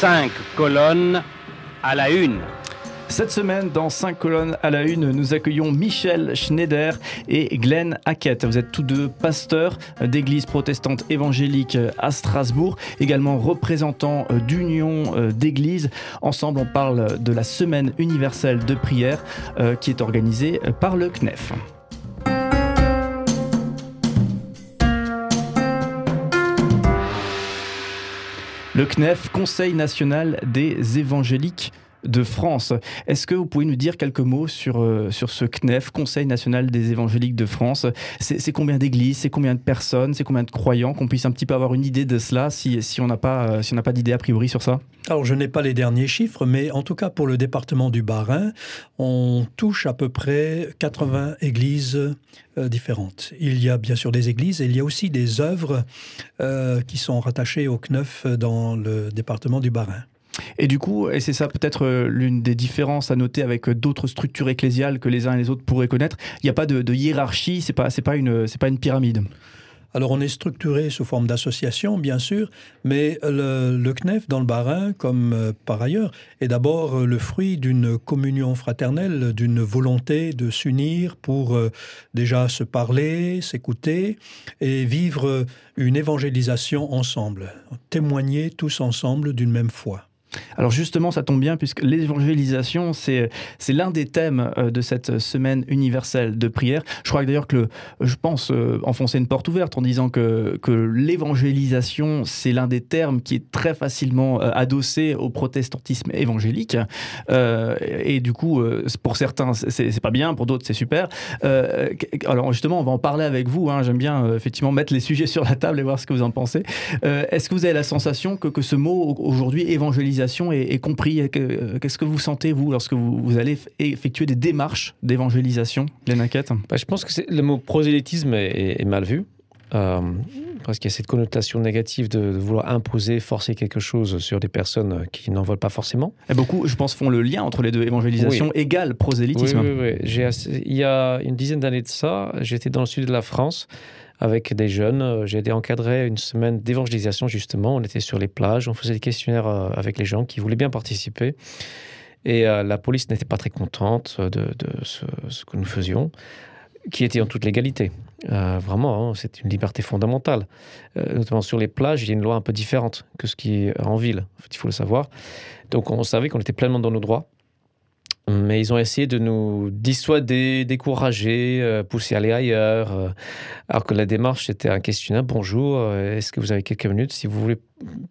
5 colonnes à la une. Cette semaine, dans 5 colonnes à la une, nous accueillons Michel Schneider et Glenn Hackett. Vous êtes tous deux pasteurs d'église protestante évangélique à Strasbourg, également représentants d'union d'églises. Ensemble, on parle de la semaine universelle de prière euh, qui est organisée par le CNEF. Le CNEF, Conseil national des évangéliques de France. Est-ce que vous pouvez nous dire quelques mots sur, euh, sur ce CNEF, Conseil national des évangéliques de France? C'est combien d'églises C'est combien de personnes C'est combien de croyants? Qu'on puisse un petit peu avoir une idée de cela si, si on n'a pas, euh, si pas d'idée a priori sur ça Alors je n'ai pas les derniers chiffres, mais en tout cas pour le département du Bas-Rhin, on touche à peu près 80 églises euh, différentes. Il y a bien sûr des églises et il y a aussi des œuvres qui sont rattachées au CNEF dans le département du Bas-Rhin. Et du coup, et c'est ça peut-être euh, l'une des différences à noter avec euh, d'autres structures ecclésiales que les uns et les autres pourraient connaître, il n'y a pas de, hiérarchie, c'est pas, c'est pas, une, pas une pyramide. Alors on est structuré sous forme d'association, bien sûr, mais le, CNEF dans le Bas-Rhin, comme euh, par ailleurs, est d'abord le fruit d'une communion fraternelle, d'une volonté de s'unir pour déjà se parler, s'écouter et vivre une évangélisation ensemble, témoigner tous ensemble d'une même foi. Alors justement, ça tombe bien puisque l'évangélisation, c'est, l'un des thèmes euh, de cette semaine universelle de prière. Je crois d'ailleurs que je pense euh, enfoncer une porte ouverte en disant que, que l'évangélisation, c'est l'un des termes qui est très facilement euh, adossé au protestantisme évangélique. et du coup, pour certains, c'est, c'est pas bien, pour d'autres, c'est super. alors justement, on va en parler avec vous. Hein. J'aime bien effectivement mettre les sujets sur la table et voir ce que vous en pensez. est-ce que vous avez la sensation que, que ce mot aujourd'hui, évangélisation, est, compris Qu'est-ce que vous sentez, vous, lorsque vous, allez effectuer des démarches d'évangélisation, les bah, Je pense que le mot prosélytisme est, mal vu. Euh, parce qu'il y a cette connotation négative de, vouloir imposer, forcer quelque chose sur des personnes qui n'en veulent pas forcément. Et beaucoup, je pense, font le lien entre les deux. Évangélisation égale prosélytisme. Oui, oui, oui. Il y a une dizaine d'années de ça, j'étais dans le sud de la France avec des jeunes. Euh, j'ai été encadré une semaine d'évangélisation, justement. On était sur les plages, on faisait des questionnaires euh, avec les gens qui voulaient bien participer. Et euh, la police n'était pas très contente de, ce, que nous faisions, qui était en toute légalité. vraiment, hein, c'est une liberté fondamentale. notamment sur les plages, il y a une loi un peu différente que ce qui est en ville, en fait, il faut le savoir. Donc on savait qu'on était pleinement dans nos droits. Mais ils ont essayé de nous dissuader, décourager, euh, pousser à aller ailleurs. Euh, alors que la démarche, c'était un questionnaire. Bonjour, euh, est-ce que vous avez quelques minutes si vous voulez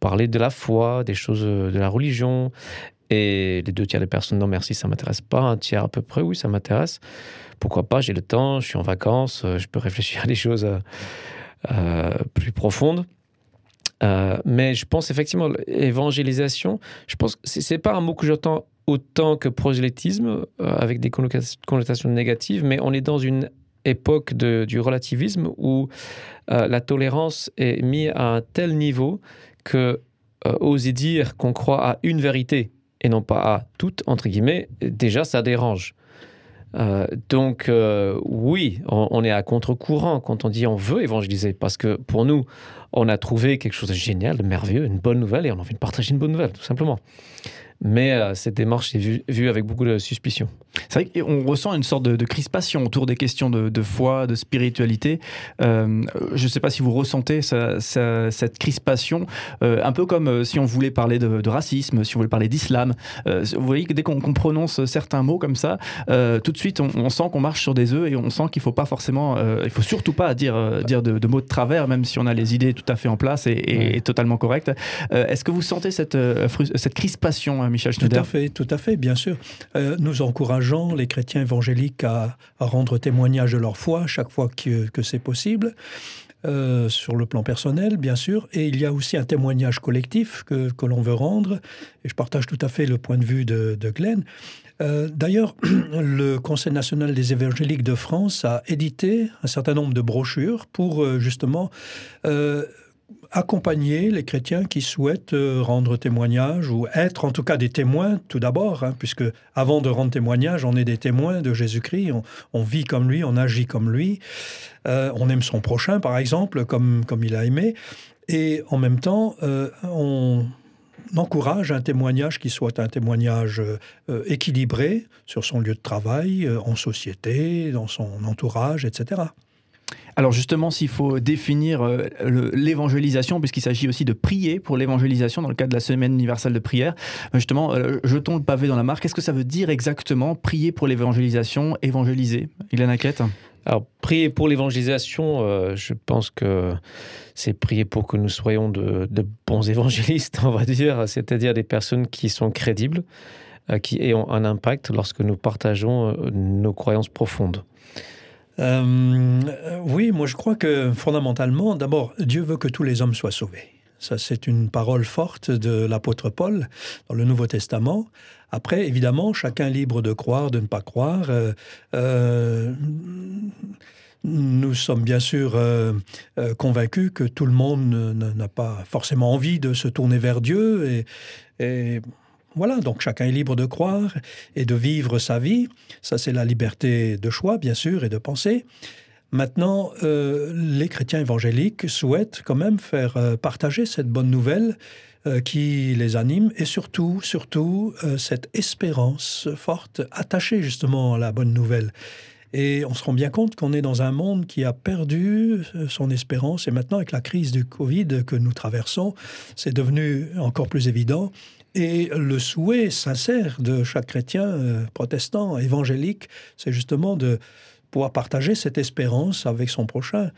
parler de la foi, des choses de la religion? Et les deux tiers des personnes, non merci, ça m'intéresse pas. Un tiers à peu près, oui, ça m'intéresse. Pourquoi pas, j'ai le temps, je suis en vacances, je peux réfléchir à des choses plus profondes. mais je pense effectivement, évangélisation, je pense que c'est pas un mot que j'entends autant que prosélytisme, euh, avec des connotations négatives, mais on est dans une époque du relativisme où euh, la tolérance est mise à un tel niveau que euh, oser dire qu'on croit à une vérité et non pas à toutes, entre guillemets, déjà ça dérange. donc oui, on, on, est à contre-courant quand on dit on veut évangéliser, parce que pour nous, on a trouvé quelque chose de génial, de merveilleux, une bonne nouvelle, et on a envie de partager une bonne nouvelle, tout simplement mais euh, cette démarche est vue, avec beaucoup de suspicion. C'est vrai qu'on ressent une sorte de, crispation autour des questions de, foi, de spiritualité. Euh, je ne sais pas si vous ressentez cette crispation, euh, un peu comme si on voulait parler de, racisme, si on voulait parler d'islam. vous voyez que dès qu'on prononce certains mots comme ça, tout de suite on, sent qu'on marche sur des œufs et on sent qu'il ne faut pas forcément, il faut surtout pas dire, dire de, mots de travers, même si on a les idées tout à fait en place et, totalement correctes. Est-ce que vous sentez cette, cette crispation Hein, Michel Tout à fait, tout à fait, bien sûr. Euh, nous encourageons les chrétiens évangéliques à, rendre témoignage de leur foi chaque fois que, c'est possible. Euh, sur le plan personnel, bien sûr, et il y a aussi un témoignage collectif que, l'on veut rendre, et je partage tout à fait le point de vue de, Glenn. Euh, d'ailleurs, le Conseil national des évangéliques de France a édité un certain nombre de brochures pour justement accompagner les chrétiens qui souhaitent euh, rendre témoignage ou être en tout cas des témoins tout d'abord, hein, puisque avant de rendre témoignage, on est des témoins de Jésus-Christ, on, vit comme lui, on agit comme lui, euh, on aime son prochain par exemple, comme, comme il a aimé, et en même temps, euh, on, encourage un témoignage qui soit un témoignage équilibré sur son lieu de travail, en société, dans son entourage, etc. Alors justement, s'il faut définir euh, l'évangélisation, puisqu'il s'agit aussi de prier pour l'évangélisation dans le cadre de la semaine universelle de prière, justement, jetons le pavé dans la mare. Qu'est-ce que ça veut dire exactement prier pour l'évangélisation, évangéliser? Ilan Aket alors, prier pour l'évangélisation, euh, je pense que c'est prier pour que nous soyons de, bons évangélistes, on va dire, c'est-à-dire des personnes qui sont crédibles, euh, qui ont un impact lorsque nous partageons euh, nos croyances profondes. Oui, moi je crois que fondamentalement, d'abord, Dieu veut que tous les hommes soient sauvés. Ça, c'est une parole forte de l'apôtre Paul dans le Nouveau Testament. Après, évidemment, chacun libre de croire, de ne pas croire. Euh, euh, nous sommes bien sûr euh, convaincus que tout le monde n'a pas forcément envie de se tourner vers Dieu. Et, voilà, donc chacun est libre de croire et de vivre sa vie. Ça, c'est la liberté de choix, bien sûr, et de penser. Maintenant, les chrétiens évangéliques souhaitent quand même faire partager cette bonne nouvelle euh, qui les anime et surtout, surtout, euh, cette espérance forte attachée justement à la bonne nouvelle. Et on se rend bien compte qu'on est dans un monde qui a perdu euh, son espérance. Et maintenant, avec la crise du Covid que nous traversons, c'est devenu encore plus évident. Et le souhait sincère de chaque chrétien, protestant, évangélique, c'est justement de pouvoir partager cette espérance avec son prochain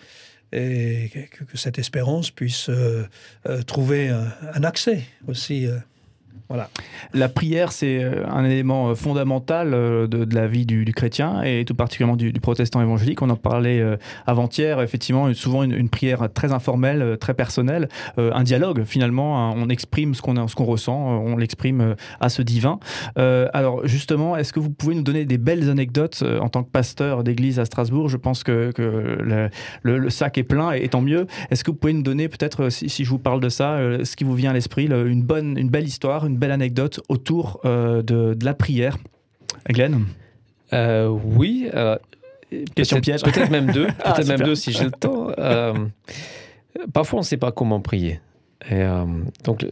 et que, cette espérance puisse euh, euh, trouver un, accès aussi euh, voilà. La prière, c'est euh, un élément euh, fondamental euh, de, la vie du, chrétien et tout particulièrement du, protestant évangélique. On en parlait avant-hier, effectivement, souvent une, prière très informelle, très personnelle, un dialogue finalement. Hein. on exprime ce qu'on ressent, on l'exprime à ce divin. alors justement, est-ce que vous pouvez nous donner des belles anecdotes en tant que pasteur d'église à Strasbourg? Je pense que, le, sac est plein et tant mieux. Est-ce que vous pouvez nous donner peut-être, si, je vous parle de ça, ce qui vous vient à l'esprit, une bonne, une belle histoire, belle anecdote autour euh, de, la prière. Glenn euh, Oui. Euh, Question piège. Peut-être même deux. Ah, peut-être même deux si j'ai le temps. parfois, on ne sait pas comment prier. Et, donc,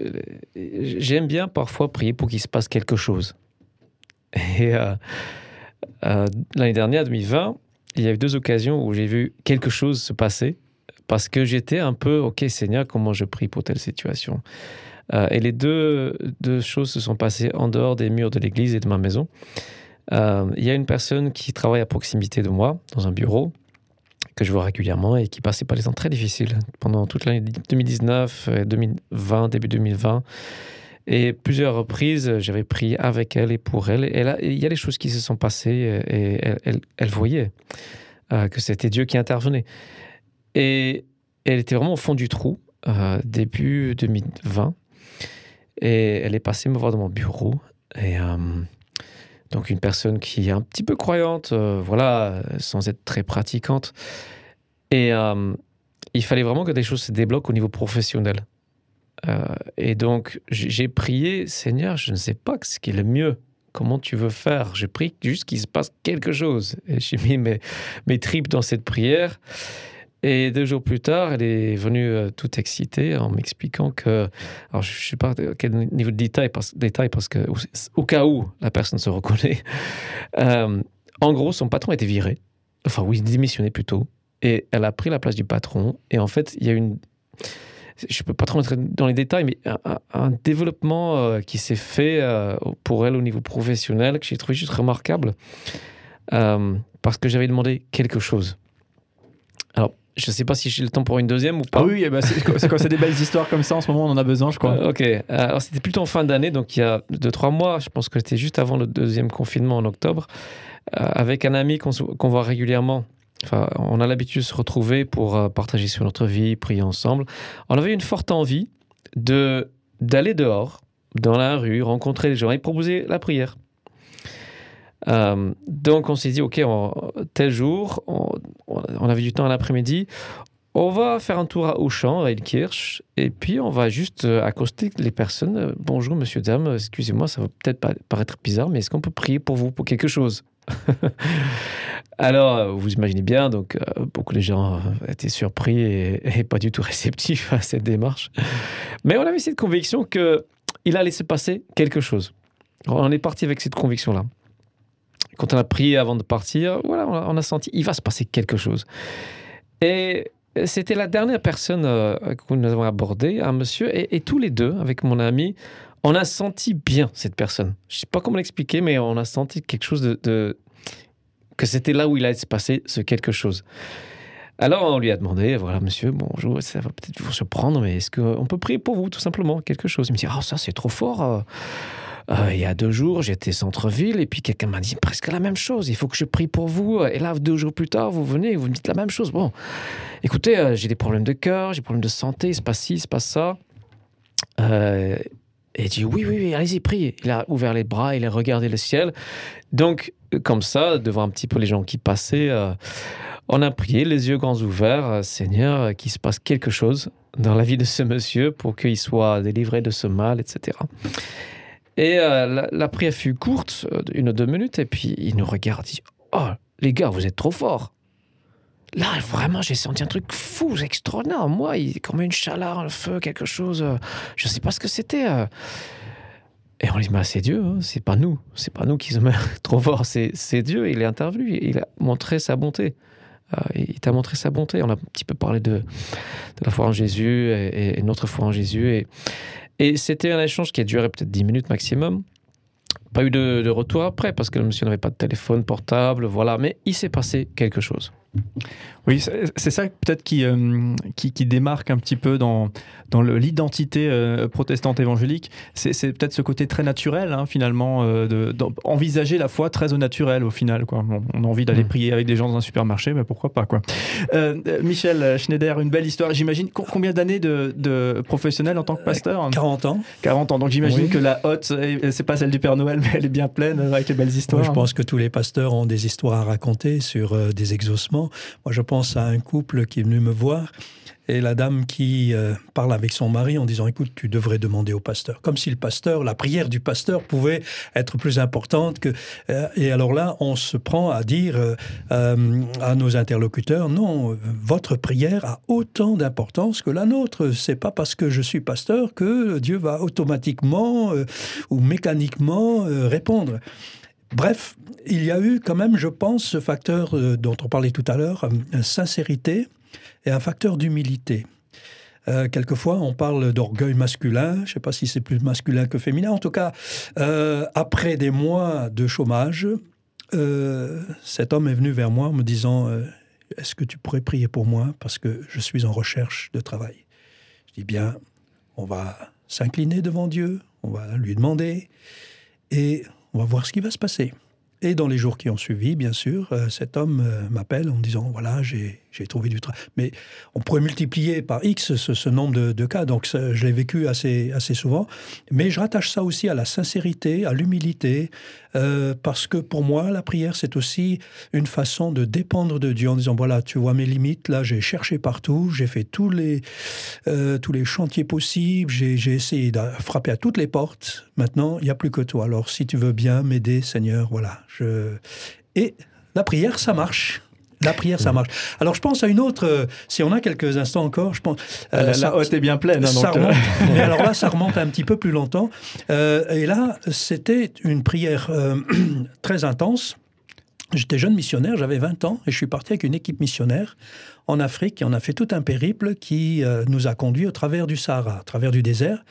j'aime bien parfois prier pour qu'il se passe quelque chose. Et l'année dernière, 2020, il y a eu deux occasions où j'ai vu quelque chose se passer parce que j'étais un peu, OK Seigneur, comment je prie pour telle situation? Euh, et les deux, choses se sont passées en dehors des murs de l'église et de ma maison. Euh, il y a une personne qui travaille à proximité de moi, dans un bureau, que je vois régulièrement et qui passait par des temps très difficiles pendant toute l'année 2019, 2020, début 2020. Et plusieurs reprises, j'avais prié avec elle et pour elle. Et là, il y a des choses qui se sont passées et elle, elle, voyait euh, que c'était Dieu qui intervenait. Et elle était vraiment au fond du trou, début 2020. Et elle est passée me voir dans mon bureau. Et euh, donc, une personne qui est un petit peu croyante, euh, voilà, sans être très pratiquante. Et euh, il fallait vraiment que des choses se débloquent au niveau professionnel. et donc, j'ai prié, Seigneur, je ne sais pas ce qui est le mieux. Comment tu veux faire? J'ai prié juste qu'il se passe quelque chose. Et j'ai mis mes tripes dans cette prière. Et deux jours plus tard, elle est venue euh, toute excitée en m'expliquant que, alors je ne sais pas quel niveau de détail parce, détail que au cas où la personne se reconnaît, euh, en gros son patron a été viré, enfin oui démissionné plutôt, et elle a pris la place du patron. Et en fait, il y a une, je peux pas trop entrer dans les détails, mais un, développement euh, qui s'est fait pour elle au niveau professionnel que j'ai trouvé juste remarquable parce que j'avais demandé quelque chose. Alors, je ne sais pas si j'ai le temps pour une deuxième ou pas. Ah oui, eh ben, c'est quand c'est des belles histoires comme ça, en ce moment, on en a besoin, je crois. Euh, ok. Euh, alors, c'était plutôt en fin d'année, donc il y a deux, trois mois. Je pense que c'était juste avant le deuxième confinement en octobre. Euh, avec un ami qu'on voit régulièrement. Enfin, on a l'habitude de se retrouver pour partager sur notre vie, prier ensemble. On avait une forte envie de d'aller dehors, dans la rue, rencontrer les gens et proposer la prière. Euh, donc on s'est dit, ok, tel jour, on, avait du temps à l'après-midi, on va faire un tour à Auchan, à Ilkirch, et puis on va juste euh, accoster les personnes. Bonjour, monsieur, dame, excusez-moi, ça va peut-être paraître bizarre, mais est-ce qu'on peut prier pour vous pour quelque chose? Alors, euh, vous imaginez bien, donc beaucoup de gens étaient surpris et, pas du tout réceptifs à cette démarche. Mais on avait cette conviction que il a laissé passer quelque chose. On est parti avec cette conviction-là. Quand on a prié avant de partir, voilà, on a senti, il va se passer quelque chose. Et c'était la dernière personne euh, que nous avons abordée, un monsieur, et, tous les deux, avec mon ami, on a senti bien cette personne. Je ne sais pas comment l'expliquer, mais on a senti quelque chose de, que c'était là où il allait se passer ce quelque chose. Alors on lui a demandé, voilà monsieur, bonjour, ça va peut-être vous surprendre, mais est-ce qu'on peut prier pour vous tout simplement quelque chose? Il me dit, ah ça c'est trop fort. Euh, euh, il y a deux jours, j'étais centre-ville et puis quelqu'un m'a dit presque la même chose. Il faut que je prie pour vous. Et là, deux jours plus tard, vous venez et vous me dites la même chose. Bon, écoutez, euh, j'ai des problèmes de cœur, j'ai des problèmes de santé, il se passe ci, il se passe ça. Euh, et il dit oui, oui, oui, allez-y, priez. Il a ouvert les bras, il a regardé le ciel. Donc, comme ça, devant un petit peu les gens qui passaient, on a prié, les yeux grands ouverts, Seigneur, qu'il se passe quelque chose dans la vie de ce monsieur pour qu'il soit délivré de ce mal, etc. Et euh, la, prière fut courte, euh, une ou deux minutes, et puis il nous regarde, il dit Oh, les gars, vous êtes trop forts. Là, vraiment, j'ai senti un truc fou, extraordinaire. Moi, il comme une chaleur, un feu, quelque chose. Euh, je ne sais pas ce que c'était. Et on lui dit bah, C'est Dieu, hein, c'est pas nous. C'est pas nous qui sommes trop forts, c'est Dieu. Il est intervenu, il a montré sa bonté. il t'a montré sa bonté. On a un petit peu parlé de, la foi en Jésus et, et, notre foi en Jésus. Et, et c'était un échange qui a duré peut-être 10 minutes maximum. Pas eu de, retour après parce que le monsieur n'avait pas de téléphone portable, voilà. Mais il s'est passé quelque chose. Oui, c'est ça peut-être qui, euh, qui, qui, démarque un petit peu dans, dans l'identité euh, protestante évangélique. C'est peut-être ce côté très naturel, hein, finalement, euh, d'envisager la foi très au naturel, au final. Quoi. on a envie d'aller mm. prier avec des gens dans un supermarché, mais pourquoi pas quoi. Michel Schneider, une belle histoire. J'imagine combien d'années de, de, professionnel en tant que pasteur? 40 ans. 40 ans. Donc j'imagine que la hotte, c'est pas celle du Père Noël, mais elle est bien pleine avec les belles histoires. je pense que tous les pasteurs ont des histoires à raconter sur des exaucements. Moi, je pense à un couple qui est venu me voir et la dame qui euh, parle avec son mari en disant écoute tu devrais demander au pasteur. Comme si le pasteur la prière du pasteur pouvait être plus importante que euh, et alors là on se prend à dire euh, à nos interlocuteurs non votre prière a autant d'importance que la nôtre. C'est pas parce que je suis pasteur que Dieu va automatiquement ou mécaniquement répondre Bref, il y a eu quand même, je pense, ce facteur euh, dont on parlait tout à l'heure, euh, sincérité et un facteur d'humilité. Euh, quelquefois, on parle d'orgueil masculin. Je ne sais pas si c'est plus masculin que féminin. En tout cas, après des mois de chômage, cet homme est venu vers moi en me disant Est-ce que tu pourrais prier pour moi parce que je suis en recherche de travail? Je dis bien, on va s'incliner devant Dieu, on va lui demander. Et on va voir ce qui va se passer. Et dans les jours qui ont suivi, bien sûr, euh, cet homme euh, m'appelle en me disant voilà, j'ai trouvé du travail. Mais on pourrait multiplier par X ce, nombre de, cas, donc je l'ai vécu assez, assez souvent. Mais je rattache ça aussi à la sincérité, à l'humilité, euh, parce que pour moi, la prière, c'est aussi une façon de dépendre de Dieu en disant voilà, tu vois mes limites, là, j'ai cherché partout, j'ai fait tous les, tous les chantiers possibles, j'ai essayé de frapper à toutes les portes. Maintenant, il n'y a plus que toi. Alors, si tu veux bien m'aider, Seigneur, voilà et la prière, ça marche. La prière, ça marche. Alors, je pense à une autre. Euh, si on a quelques instants encore, je pense. Euh, la, haute est bien pleine. Hein, ça euh. mais alors là, ça remonte un petit peu plus longtemps. et là, c'était une prière très intense. J'étais jeune missionnaire, j'avais 20 ans, et je suis parti avec une équipe missionnaire en Afrique. Et on a fait tout un périple qui nous a conduits au travers du Sahara, au travers du désert.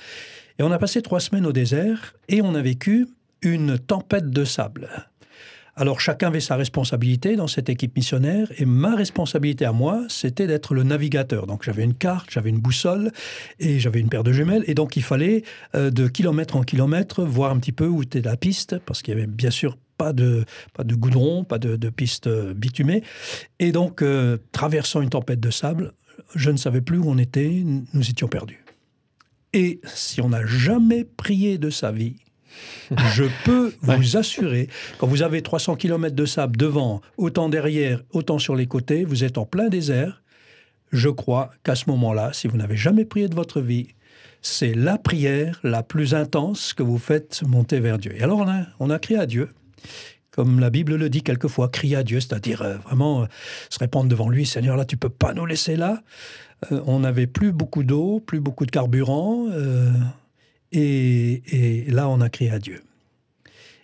Et on a passé trois semaines au désert, et on a vécu une tempête de sable. Alors chacun avait sa responsabilité dans cette équipe missionnaire et ma responsabilité à moi, c'était d'être le navigateur. Donc j'avais une carte, j'avais une boussole et j'avais une paire de jumelles et donc il fallait euh, de kilomètre en kilomètre voir un petit peu où était la piste parce qu'il y avait bien sûr pas de, pas de goudron, pas de, piste euh, bitumée. Et donc, euh, traversant une tempête de sable, je ne savais plus où on était, nous étions perdus. Et si on n'a jamais prié de sa vie, je peux vous assurer, quand vous avez 300 km de sable devant, autant derrière, autant sur les côtés, vous êtes en plein désert. Je crois qu'à ce moment-là, si vous n'avez jamais prié de votre vie, c'est la prière la plus intense que vous faites monter vers Dieu. Et alors on a, on a crié à Dieu, comme la Bible le dit quelquefois, crier à Dieu, c'est-à-dire euh, vraiment euh, se répandre devant lui, Seigneur, là, tu peux pas nous laisser là. Euh, on n'avait plus beaucoup d'eau, plus beaucoup de carburant. Et, là, on a crié à Dieu.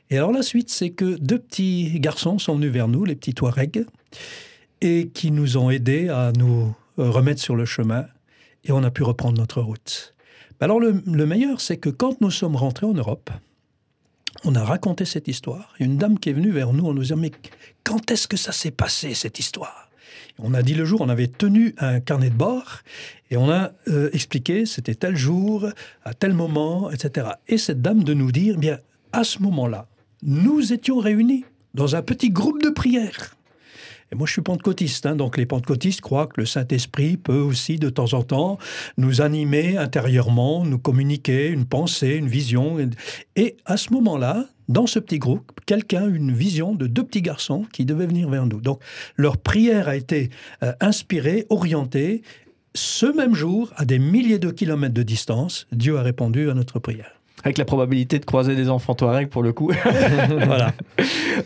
Et alors la suite, c'est que deux petits garçons sont venus vers nous, les petits Touaregs, et qui nous ont aidés à nous remettre sur le chemin, et on a pu reprendre notre route. Alors le, meilleur, c'est que quand nous sommes rentrés en Europe, on a raconté cette histoire. une dame qui est venue vers nous en nous disant Mais quand est-ce que ça s'est passé, cette histoire? On a dit le jour, on avait tenu un carnet de bord et on a euh, expliqué c'était tel jour, à tel moment, etc. Et cette dame de nous dire Bien, à ce moment-là, nous étions réunis dans un petit groupe de prière. Et moi, je suis pentecôtiste, hein, donc les pentecôtistes croient que le Saint-Esprit peut aussi, de temps en temps, nous animer intérieurement, nous communiquer une pensée, une vision. Et à ce moment-là, dans ce petit groupe, quelqu'un a une vision de deux petits garçons qui devaient venir vers nous. Donc, leur prière a été euh, inspirée, orientée. Ce même jour, à des milliers de kilomètres de distance, Dieu a répondu à notre prière. Avec la probabilité de croiser des enfants Touareg pour le coup. voilà.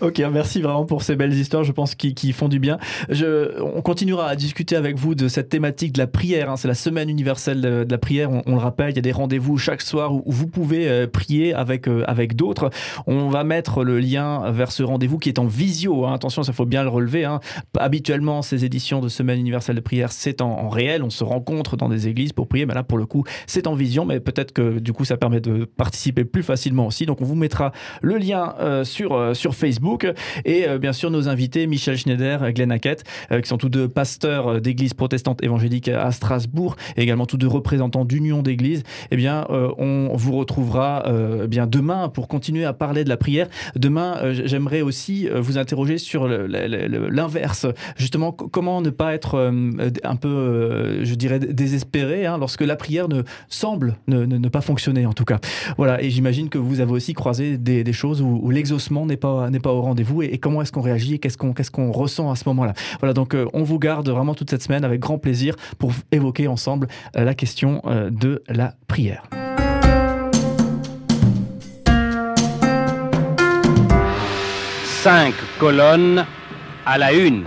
ok, merci vraiment pour ces belles histoires, je pense, qui, qui font du bien. Je, on continuera à discuter avec vous de cette thématique de la prière. Hein. C'est la semaine universelle de, la prière. On, le rappelle, il y a des rendez-vous chaque soir où, vous pouvez euh, prier avec, euh, avec d'autres. On va mettre le lien vers ce rendez-vous qui est en visio. Hein. Attention, ça faut bien le relever. Hein. Habituellement, ces éditions de semaine universelle de prière, c'est en, en, réel. On se rencontre dans des églises pour prier. Mais là, pour le coup, c'est en vision. Mais peut-être que du coup, ça permet de participer plus facilement aussi. Donc on vous mettra le lien euh, sur, euh, sur Facebook et euh, bien sûr nos invités Michel Schneider, Glenn Hackett, qui sont tous deux pasteurs d'église protestante évangélique à Strasbourg et également tous deux représentants d'union d'église. Eh bien, on vous retrouvera bien demain pour continuer à parler de la prière. Demain, j'aimerais aussi vous interroger sur l'inverse. Justement, comment ne pas être un peu, je dirais, désespéré hein, lorsque la prière ne semble ne, ne pas fonctionner en tout cas. Voilà, et j'imagine que vous avez aussi croisé des, choses où, l'exaucement n'est pas, pas au rendez-vous. Et, comment est-ce qu'on réagit et qu'est-ce qu'on qu'est-ce qu'on ressent à ce moment-là? Voilà, donc euh, on vous garde vraiment toute cette semaine avec grand plaisir pour évoquer ensemble euh, la question euh, de la prière. Cinq colonnes à la une.